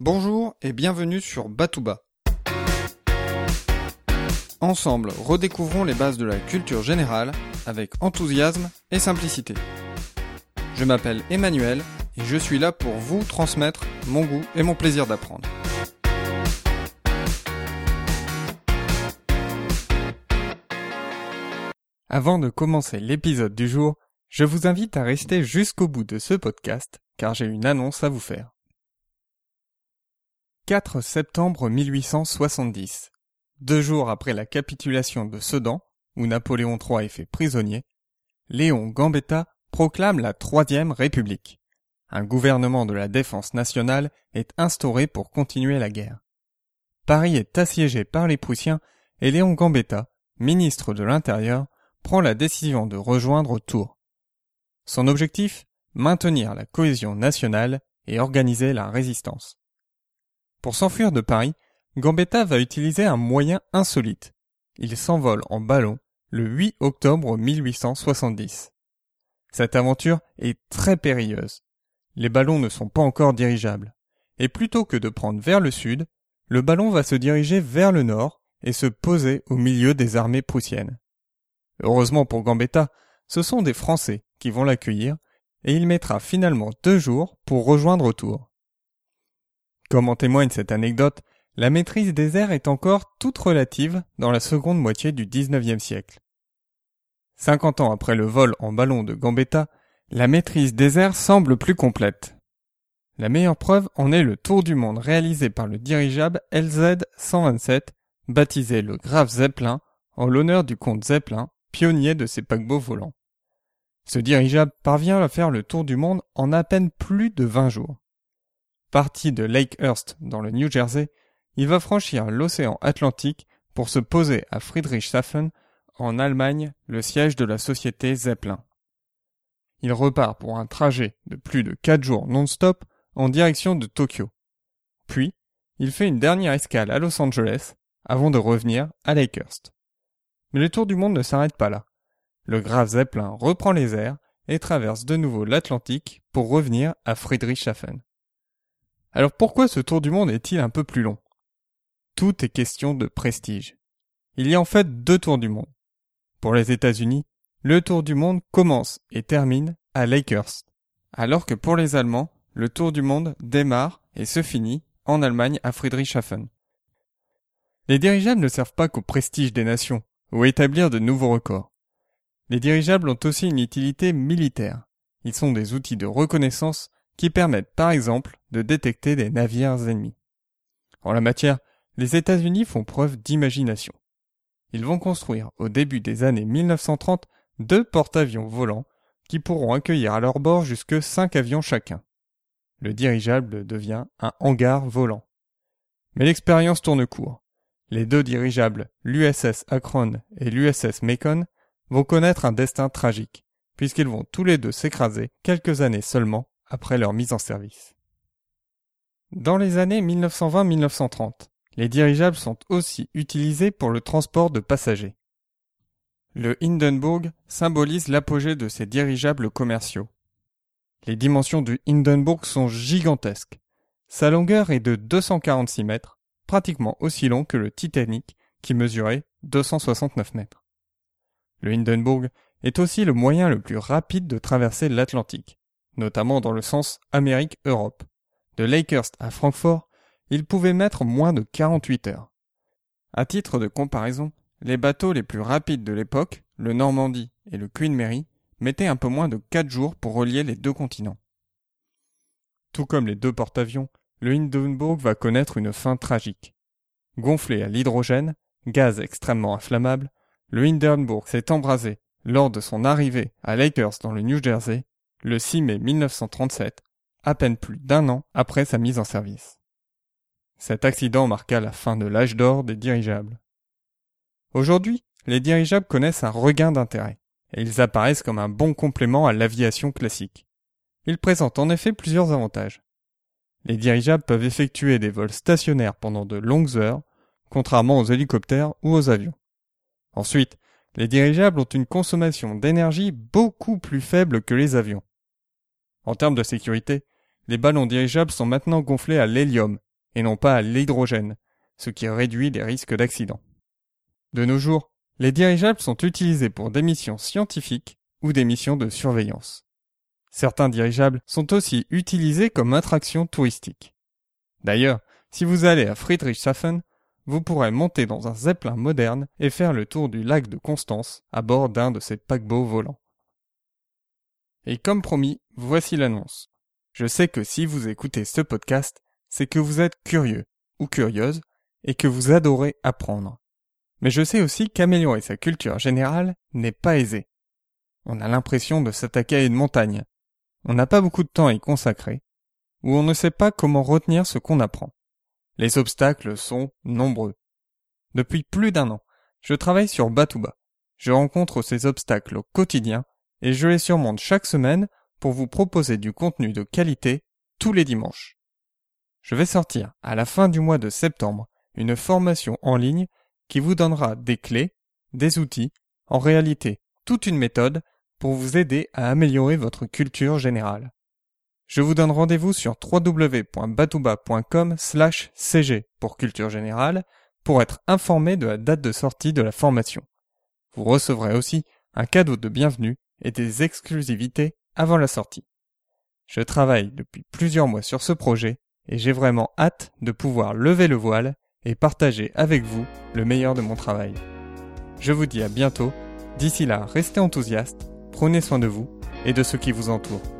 Bonjour et bienvenue sur Batouba. Ensemble, redécouvrons les bases de la culture générale avec enthousiasme et simplicité. Je m'appelle Emmanuel et je suis là pour vous transmettre mon goût et mon plaisir d'apprendre. Avant de commencer l'épisode du jour, je vous invite à rester jusqu'au bout de ce podcast car j'ai une annonce à vous faire. 4 septembre 1870. Deux jours après la capitulation de Sedan, où Napoléon III est fait prisonnier, Léon Gambetta proclame la Troisième République. Un gouvernement de la défense nationale est instauré pour continuer la guerre. Paris est assiégé par les Prussiens et Léon Gambetta, ministre de l'Intérieur, prend la décision de rejoindre Tours. Son objectif? Maintenir la cohésion nationale et organiser la résistance. Pour s'enfuir de Paris, Gambetta va utiliser un moyen insolite. Il s'envole en ballon le 8 octobre 1870. Cette aventure est très périlleuse. Les ballons ne sont pas encore dirigeables. Et plutôt que de prendre vers le sud, le ballon va se diriger vers le nord et se poser au milieu des armées prussiennes. Heureusement pour Gambetta, ce sont des Français qui vont l'accueillir et il mettra finalement deux jours pour rejoindre Tours. Comme en témoigne cette anecdote, la maîtrise des airs est encore toute relative dans la seconde moitié du XIXe siècle. Cinquante ans après le vol en ballon de Gambetta, la maîtrise des airs semble plus complète. La meilleure preuve en est le tour du monde réalisé par le dirigeable LZ-127, baptisé le Graf Zeppelin, en l'honneur du comte Zeppelin, pionnier de ces paquebots volants. Ce dirigeable parvient à faire le tour du monde en à peine plus de 20 jours. Parti de Lakehurst dans le New Jersey, il va franchir l'océan Atlantique pour se poser à Friedrichshafen en Allemagne, le siège de la société Zeppelin. Il repart pour un trajet de plus de 4 jours non-stop en direction de Tokyo. Puis, il fait une dernière escale à Los Angeles avant de revenir à Lakehurst. Mais le tour du monde ne s'arrête pas là. Le Graf Zeppelin reprend les airs et traverse de nouveau l'Atlantique pour revenir à Friedrichshafen. Alors pourquoi ce tour du monde est-il un peu plus long? Tout est question de prestige. Il y a en fait deux tours du monde. Pour les États-Unis, le tour du monde commence et termine à Lakehurst, alors que pour les Allemands, le tour du monde démarre et se finit en Allemagne à Friedrichshafen. Les dirigeables ne servent pas qu'au prestige des nations ou établir de nouveaux records. Les dirigeables ont aussi une utilité militaire. Ils sont des outils de reconnaissance qui permettent par exemple de détecter des navires ennemis. En la matière, les États-Unis font preuve d'imagination. Ils vont construire au début des années 1930 deux porte-avions volants qui pourront accueillir à leur bord jusque cinq avions chacun. Le dirigeable devient un hangar volant. Mais l'expérience tourne court. Les deux dirigeables, l'USS Akron et l'USS Macon, vont connaître un destin tragique, puisqu'ils vont tous les deux s'écraser quelques années seulement après leur mise en service. Dans les années 1920-1930, les dirigeables sont aussi utilisés pour le transport de passagers. Le Hindenburg symbolise l'apogée de ces dirigeables commerciaux. Les dimensions du Hindenburg sont gigantesques. Sa longueur est de 246 mètres, pratiquement aussi long que le Titanic qui mesurait 269 mètres. Le Hindenburg est aussi le moyen le plus rapide de traverser l'Atlantique, notamment dans le sens Amérique-Europe. De Lakehurst à Francfort, il pouvait mettre moins de 48 heures. À titre de comparaison, les bateaux les plus rapides de l'époque, le Normandie et le Queen Mary, mettaient un peu moins de 4 jours pour relier les deux continents. Tout comme les deux porte-avions, le Hindenburg va connaître une fin tragique. Gonflé à l'hydrogène, gaz extrêmement inflammable, le Hindenburg s'est embrasé lors de son arrivée à Lakers dans le New Jersey le 6 mai 1937, à peine plus d'un an après sa mise en service. Cet accident marqua la fin de l'âge d'or des dirigeables. Aujourd'hui, les dirigeables connaissent un regain d'intérêt, et ils apparaissent comme un bon complément à l'aviation classique. Ils présentent en effet plusieurs avantages. Les dirigeables peuvent effectuer des vols stationnaires pendant de longues heures, contrairement aux hélicoptères ou aux avions. Ensuite, les dirigeables ont une consommation d'énergie beaucoup plus faible que les avions. En termes de sécurité, les ballons dirigeables sont maintenant gonflés à l'hélium et non pas à l'hydrogène, ce qui réduit les risques d'accident. De nos jours, les dirigeables sont utilisés pour des missions scientifiques ou des missions de surveillance. Certains dirigeables sont aussi utilisés comme attraction touristique. D'ailleurs, si vous allez à Friedrichshafen, vous pourrez monter dans un zeppelin moderne et faire le tour du lac de Constance à bord d'un de ces paquebots volants. Et comme promis, voici l'annonce. Je sais que si vous écoutez ce podcast, c'est que vous êtes curieux ou curieuse et que vous adorez apprendre. Mais je sais aussi qu'améliorer sa culture générale n'est pas aisé. On a l'impression de s'attaquer à une montagne. On n'a pas beaucoup de temps à y consacrer, ou on ne sait pas comment retenir ce qu'on apprend. Les obstacles sont nombreux. Depuis plus d'un an, je travaille sur Batouba. Je rencontre ces obstacles au quotidien et je les surmonte chaque semaine pour vous proposer du contenu de qualité tous les dimanches. Je vais sortir à la fin du mois de septembre une formation en ligne qui vous donnera des clés, des outils, en réalité toute une méthode pour vous aider à améliorer votre culture générale. Je vous donne rendez-vous sur www.batouba.com cg pour culture générale pour être informé de la date de sortie de la formation. Vous recevrez aussi un cadeau de bienvenue et des exclusivités avant la sortie. Je travaille depuis plusieurs mois sur ce projet et j'ai vraiment hâte de pouvoir lever le voile et partager avec vous le meilleur de mon travail. Je vous dis à bientôt, d'ici là restez enthousiastes, prenez soin de vous et de ceux qui vous entourent.